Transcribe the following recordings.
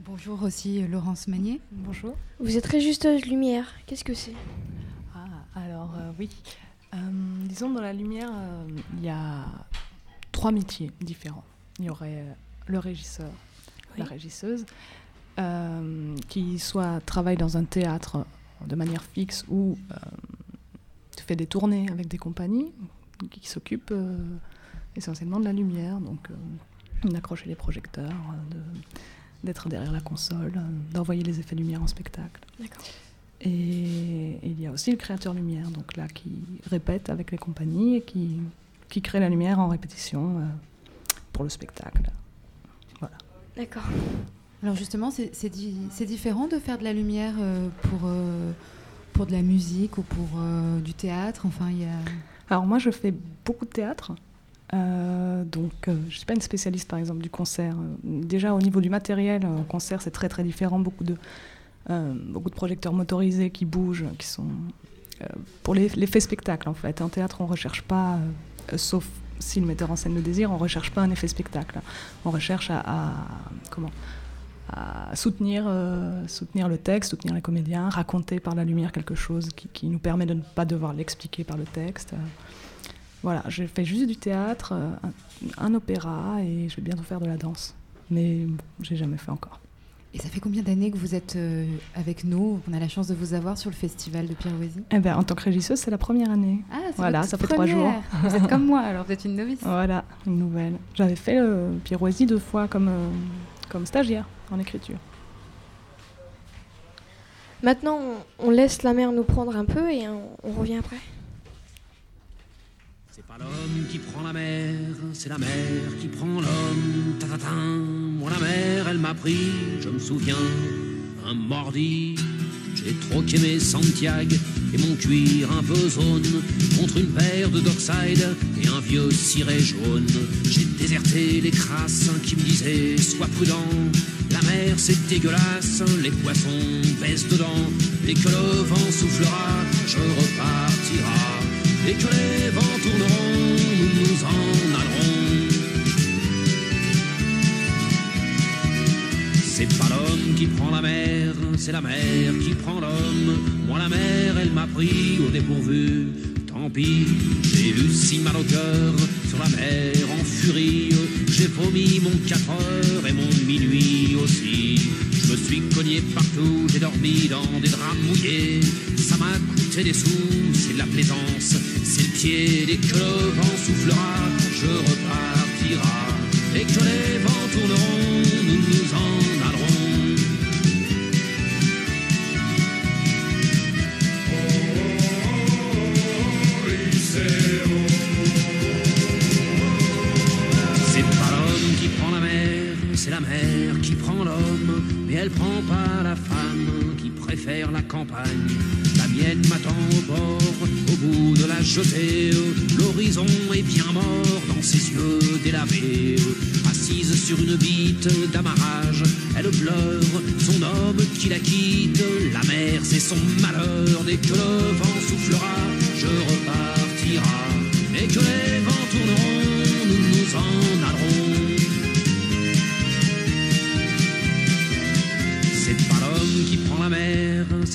bonjour aussi Laurence Magnier. Bonjour. Vous êtes régisseuse lumière. Qu'est-ce que c'est? Ah, alors oui. disons, dans la lumière, il y a trois métiers différents. Il y aurait le régisseur, la régisseuse, qui soit travaille dans un théâtre de manière fixe ou fait des tournées avec des compagnies qui s'occupent euh, essentiellement de la lumière, donc euh, d'accrocher les projecteurs, euh, d'être derrière la console, d'envoyer les effets lumière en spectacle. Et, il y a aussi le créateur lumière, donc là qui répète avec les compagnies et qui, qui crée la lumière en répétition pour le spectacle. Voilà. D'accord. Alors justement, c'est différent de faire de la lumière pour pour de la musique ou pour euh, du théâtre? Enfin, il y a... Alors moi, je fais beaucoup de théâtre. Euh, donc, euh, je ne suis pas une spécialiste, par exemple, du concert. Déjà, au niveau du matériel, un concert, c'est très, très différent. Beaucoup de, beaucoup de projecteurs motorisés qui bougent, qui sont... pour l'effet spectacle, en fait. En théâtre, on ne recherche pas, sauf si le metteur en scène le désire, on ne recherche pas un effet spectacle. On recherche à, comment à soutenir, euh, soutenir le texte, soutenir les comédiens, raconter par la lumière quelque chose qui, nous permet de ne pas devoir l'expliquer par le texte. Voilà, j'ai fait juste du théâtre, euh, un, opéra et je vais bientôt faire de la danse. Mais bon, j'ai jamais fait encore. Et ça fait combien d'années que vous êtes euh, avec nous On a la chance de vous avoir sur le festival de Pirouésie eh ben, En tant que régisseuse, c'est la première année. Ah, voilà, ça fait trois jours. Vous êtes comme moi, alors vous êtes une novice. Voilà, une nouvelle. J'avais fait le Pirouésie deux fois comme, comme stagiaire en écriture. Maintenant, on laisse la mer nous prendre un peu et on, revient après? C'est pas l'homme qui prend la mer, c'est la mer qui prend l'homme. Ta, ta, Moi, la mer, elle m'a pris, je me souviens, un mordi. J'ai troqué mes Santiago et mon cuir un peu zone contre une paire de Dockside et un vieux ciré jaune. J'ai déserté les crasses qui me disaient sois prudent. La mer c'est dégueulasse, les poissons baissent dedans. Et que le vent soufflera, je repartira. Et que les vents tourneront, nous nous en allerons. C'est pas l'homme qui prend la mer, c'est la mer qui prend l'homme. Moi la mer, elle m'a pris au dépourvu. Tant pis, j'ai eu si mal au cœur sur la mer en furie. J'ai vomi mon 4 heures et mon minuit aussi. Je me suis cogné partout, j'ai dormi dans des draps mouillés. Ça m'a coûté des sous, c'est de la plaisance, c'est le pied. Dès que le vent soufflera, je repartira. Et que les vents tourneront, nous nous en allerons. C'est pas l'homme qui prend la mer, c'est la mer qui prend l'homme, mais elle prend pas la femme qui préfère la campagne. L'horizon est bien mort dans ses yeux délavés. Assise sur une bite d'amarrage, elle pleure son homme qui la quitte. La mer, c'est son malheur. Dès que le vent soufflera, je repartira.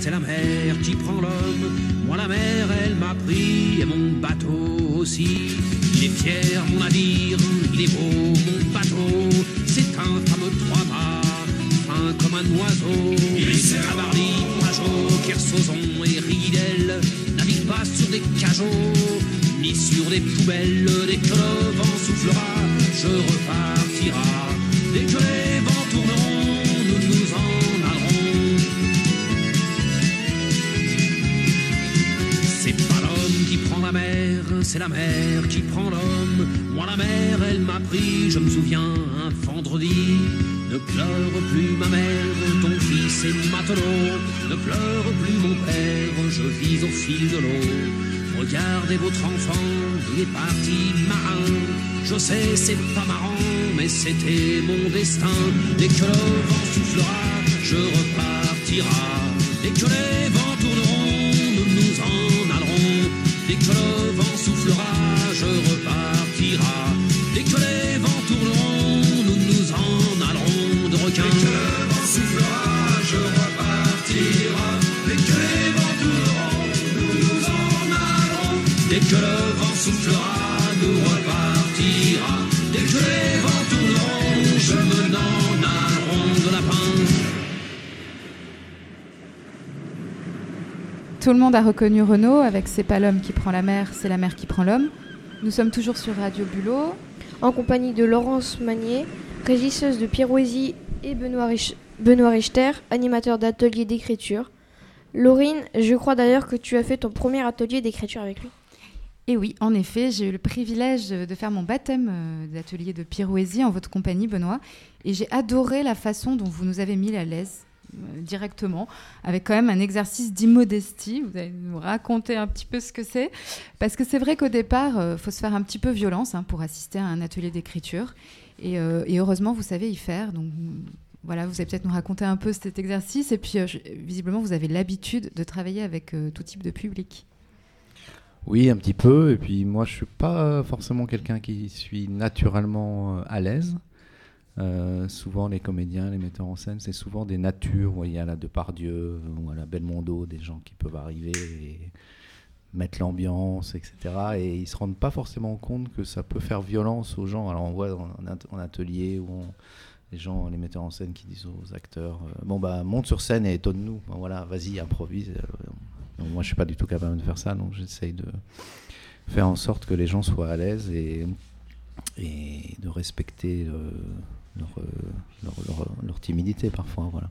C'est la mer qui prend l'homme. Moi la mer, elle m'a pris et mon bateau aussi. Il est fier mon navire, il est beau mon bateau. C'est un fameux trois-mâts, fin comme un oiseau. Cabarly, Pajot, Kersozon et Ridel navigue pas sur des cajots ni sur des poubelles. Dès que le vent soufflera, je repartira. La mer qui prend l'homme. Moi, la mer, elle m'a pris, je me souviens, un vendredi. Ne pleure plus ma mère, ton fils est matelot. Ne pleure plus mon père, je vis au fil de l'eau. Regardez votre enfant, il est parti marin. Je sais, c'est pas marrant, mais c'était mon destin. Dès que le vent soufflera, je repartira. Dès que les vents tourneront, nous nous en allerons. Dès que le Tout le monde a reconnu Renaud avec C'est pas l'homme qui prend la mer, c'est la mer qui prend l'homme. Nous sommes toujours sur Radio Bulot. En compagnie de Laurence Magnier, régisseuse de Pirouésie et Benoît, Rich- Benoît Richter, animateur d'atelier d'écriture. Laurine, je crois d'ailleurs que tu as fait ton premier atelier d'écriture avec lui. Et oui, en effet, j'ai eu le privilège de faire mon baptême euh, d'atelier de Pirouésie en votre compagnie, Benoît. Et j'ai adoré la façon dont vous nous avez mis à l'aise directement, avec quand même un exercice d'immodestie. Vous allez nous raconter un petit peu ce que c'est. Parce que c'est vrai qu'au départ, il faut se faire un petit peu violence hein, pour assister à un atelier d'écriture. Et, euh, et heureusement, vous savez y faire. Donc voilà, vous allez peut-être nous raconter un peu cet exercice. Et puis, euh, visiblement, vous avez l'habitude de travailler avec euh, tout type de public. Oui, un petit peu. Et puis moi, je suis pas forcément quelqu'un qui suis naturellement euh, à l'aise. Euh, souvent, les comédiens, les metteurs en scène, c'est souvent des natures. Vous voyez, à la Depardieu ou à la Belmondo, des gens qui peuvent arriver et mettre l'ambiance, etc. Et ils se rendent pas forcément compte que ça peut faire violence aux gens. Alors on voit en, atelier où les gens, les metteurs en scène qui disent aux acteurs, euh, bon bah monte sur scène et étonne-nous. Voilà, vas-y, improvise. Euh, moi, je suis pas du tout capable de faire ça, donc j'essaye de faire en sorte que les gens soient à l'aise et, de respecter leur, euh, leur, timidité parfois. Voilà.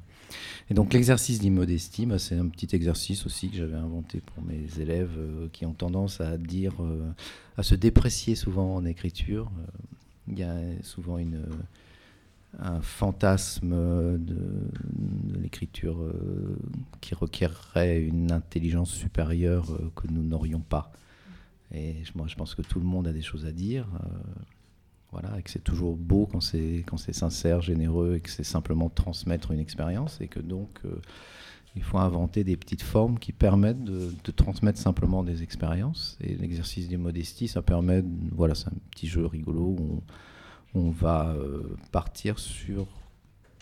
Et donc l'exercice d'immodestie, bah, c'est un petit exercice aussi que j'avais inventé pour mes élèves euh, qui ont tendance à dire, euh, à se déprécier souvent en écriture. Il y a souvent une, un fantasme de, l'écriture qui requerrait une intelligence supérieure que nous n'aurions pas. Et moi, je pense que tout le monde a des choses à dire. Voilà, et que c'est toujours beau quand c'est quand c'est sincère, généreux, et que c'est simplement transmettre une expérience, et que donc euh, il faut inventer des petites formes qui permettent de, transmettre simplement des expériences. Et l'exercice des modesties, ça permet, voilà, c'est un petit jeu rigolo où on, on va euh, partir sur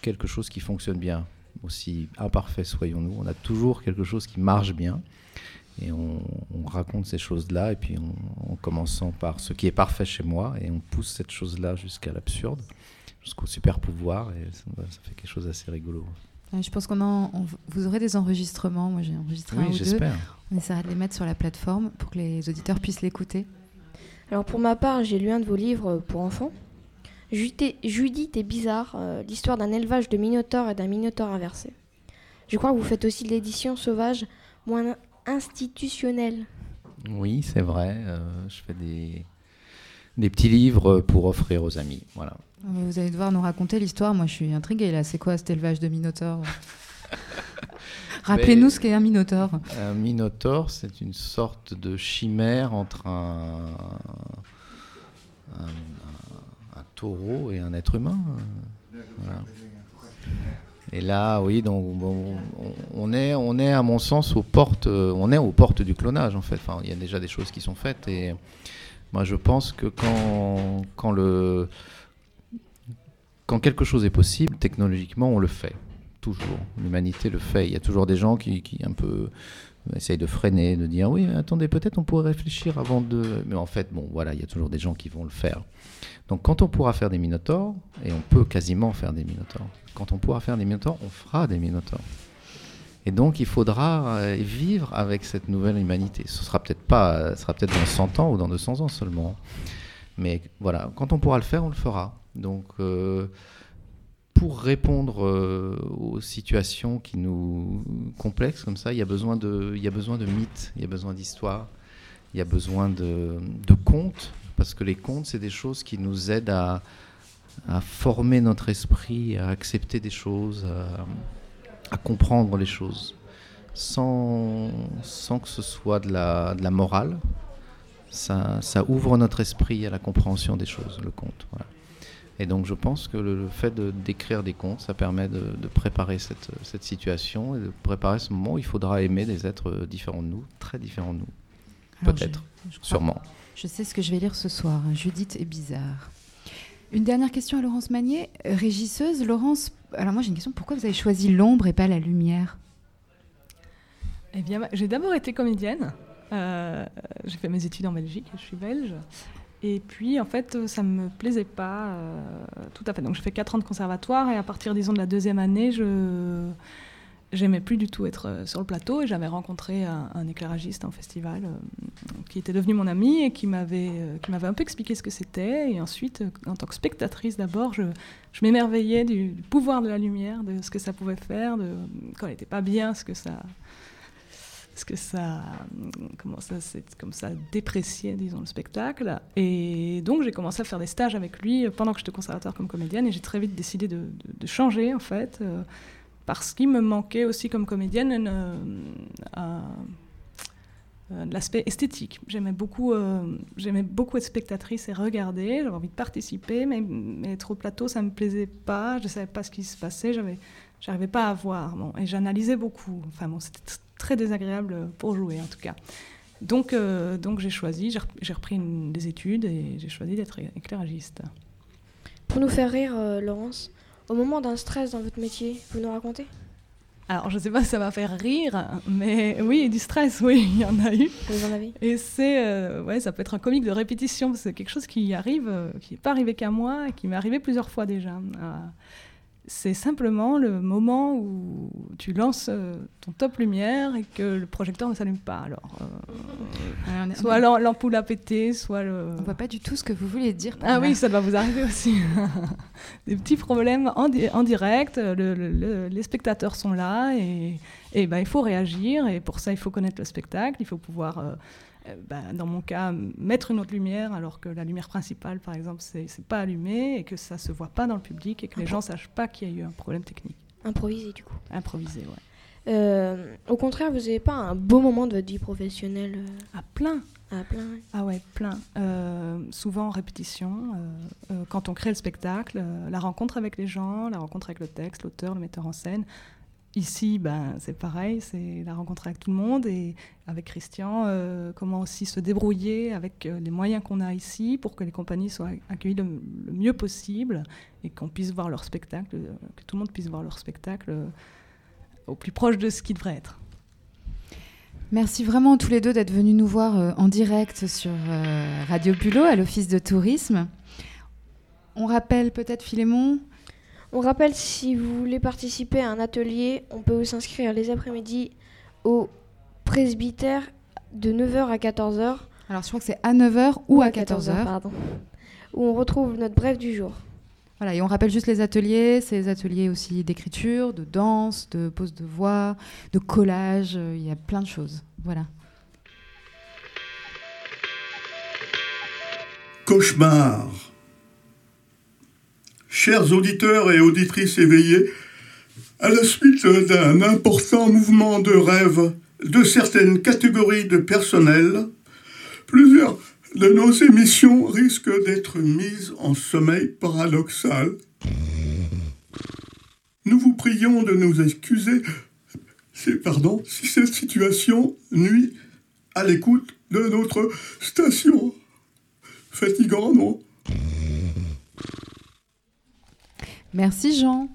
quelque chose qui fonctionne bien. Aussi imparfait soyons-nous, on a toujours quelque chose qui marche bien. Et on, on raconte ces choses-là, et puis on- en commençant par ce qui est parfait chez moi, et on pousse cette chose-là jusqu'à l'absurde, jusqu'au super pouvoir, et ça, fait quelque chose d'assez rigolo. Je pense qu'on on- vous aurez des enregistrements. Moi, j'ai enregistré un Oui, ou deux. j'espère. On essaiera de les mettre sur la plateforme pour que les auditeurs puissent l'écouter. Alors pour ma part, j'ai lu un de vos livres pour enfants. Judith Judith est bizarre, euh, l'histoire d'un élevage de minotaures et d'un minotaure inversé. Je crois que vous faites aussi de l'édition sauvage moins institutionnelle. Oui, c'est vrai. euh, je fais des, des petits livres pour offrir aux amis. Voilà. Vous allez devoir nous raconter l'histoire. Moi, je suis intriguée là. C'est quoi cet élevage de minotaures? Rappelez-nous ce qu'est un minotaure. Un minotaure, c'est une sorte de chimère entre un, un, un- un taureau et un être humain. voilà. Et là, oui, donc bon, on, est, on est à mon sens aux portes, euh, on est aux portes du clonage en fait. Enfin, il y a déjà des choses qui sont faites et moi je pense que quand, quand le, quand quelque chose est possible, technologiquement, on le fait L'humanité le fait. Il y a toujours des gens qui, un peu essayent de freiner, de dire oui, attendez, peut-être on pourrait réfléchir avant de. Mais en fait, bon, voilà, il y a toujours des gens qui vont le faire. Donc, quand on pourra faire des minotaures, et on peut quasiment faire des minotaures, quand on pourra faire des minotaures, on fera des minotaures. Et donc, il faudra euh, vivre avec cette nouvelle humanité. Ce sera peut-être pas, ce sera peut-être dans 100 ans ou dans 200 ans seulement. Mais voilà, quand on pourra le faire, on le fera. Donc, euh, pour répondre euh, aux situations qui nous complexes comme ça, il y a besoin de, il y a besoin de mythes, il y a besoin d'histoires, il y a besoin de, de contes, parce que les contes, c'est des choses qui nous aident à, à former notre esprit, à accepter des choses, à, comprendre les choses, sans, sans que ce soit de la, de la morale. Ça, ça ouvre notre esprit à la compréhension des choses, le conte. Voilà. Et donc je pense que le, le fait de- d'écrire des contes, ça permet de, de préparer cette, cette situation et de préparer ce moment où il faudra aimer des êtres différents de nous, très différents de nous, Alors, peut-être, je- je crois- sûrement. Je sais ce que je vais lire ce soir. hein. Judith est bizarre. Une dernière question à Laurence Magnier, euh, régisseuse. Laurence, alors moi j'ai une question. Pourquoi vous avez choisi l'ombre et pas la lumière? Eh bien, j'ai d'abord été comédienne. Euh, j'ai fait mes études en Belgique, je suis belge. Et puis, en fait, ça me plaisait pas euh, tout à fait. Donc, j'ai fait 4 ans de conservatoire et à partir, disons, de la deuxième année, je j'aimais plus du tout être euh, sur le plateau et j'avais rencontré un, éclairagiste en festival euh, qui était devenu mon ami et qui m'avait euh, un peu expliqué ce que c'était. Et ensuite, euh, en tant que spectatrice, d'abord, je, je m'émerveillais du, du pouvoir de la lumière, de ce que ça pouvait faire, de quand elle n'était pas bien, ce que ça ce que ça, comment ça, comme ça dépréciait, disons, le spectacle. Et donc j'ai commencé à faire des stages avec lui pendant que j'étais au conservatoire comme comédienne, et j'ai très vite décidé de, changer en fait, euh, parce qu'il me manquait aussi comme comédienne euh, euh, l'aspect esthétique. J'aimais beaucoup, j'aimais beaucoup être spectatrice et regarder. J'avais envie de participer, mais, mais être au plateau, ça me plaisait pas. Je savais pas ce qui se passait. J'avais, j'arrivais pas à voir. Bon, et j'analysais beaucoup. Enfin bon, c'était très désagréable pour jouer en tout cas. Donc, euh, donc j'ai choisi, j'ai, rep- j'ai repris une- des études et j'ai choisi d'être éclairagiste. Pour nous faire rire, euh, Laurence, au moment d'un stress dans votre métier, vous nous racontez? Alors, je sais pas si ça va faire rire, mais oui, du stress, oui, il y en a eu. Vous en avez Et c'est, euh, ouais, ça peut être un comique de répétition, c'est quelque chose qui arrive, qui n'est pas arrivé qu'à moi, et qui m'est arrivé plusieurs fois déjà. C'est simplement le moment où tu lances euh, ton top lumière et que le projecteur ne s'allume pas. Alors, euh, est- soit l'am- l'ampoule a pété, soit le. On voit pas du tout ce que vous voulez dire. par Ah là. oui, ça doit vous arriver aussi. Des petits problèmes en, di- en direct. le- le- le- les spectateurs sont là et, et ben, il faut réagir. Et pour ça, il faut connaître le spectacle. Il faut pouvoir, euh, euh, ben, dans mon cas, mettre une autre lumière alors que la lumière principale, par exemple, c'est pas allumée et que ça se voit pas dans le public et que les gens sachent pas qu'il y a eu un problème technique. Improvisé du coup. Improvisé, ouais. Euh, au contraire, vous n'avez pas un beau moment de votre vie professionnelle À plein. euh, à plein Ah ouais, plein. Euh, souvent en répétition, euh, quand on crée le spectacle, la rencontre avec les gens, la rencontre avec le texte, l'auteur, le metteur en scène. Ici, ben, c'est pareil, c'est la rencontre avec tout le monde et avec Christian, euh, comment aussi se débrouiller avec euh, les moyens qu'on a ici pour que les compagnies soient accueillies le, le mieux possible et qu'on puisse voir leur spectacle, que tout le monde puisse voir leur spectacle euh, au plus proche de ce qu'il devrait être. Merci vraiment tous les deux d'être venus nous voir en direct sur Radio Bulot à l'Office de tourisme. On rappelle peut-être Philémon On rappelle, si vous voulez participer à un atelier, on peut vous s'inscrire les après-midi au presbytère de 9h à 14h. Alors je crois que c'est à 9h ou à 14h. pardon. Où on retrouve notre bref du jour. Voilà, et on rappelle juste les ateliers, c'est les ateliers aussi d'écriture, de danse, de pose de voix, de collage, euh, il y a plein de choses. Voilà. Cauchemar. Chers auditeurs et auditrices éveillés, à la suite d'un important mouvement de rêve de certaines catégories de personnel, plusieurs de nos émissions risquent d'être mises en sommeil paradoxal. Nous vous prions de nous excuser si, pardon, si cette situation nuit à l'écoute de notre station. Fatigant, non? Merci Jean.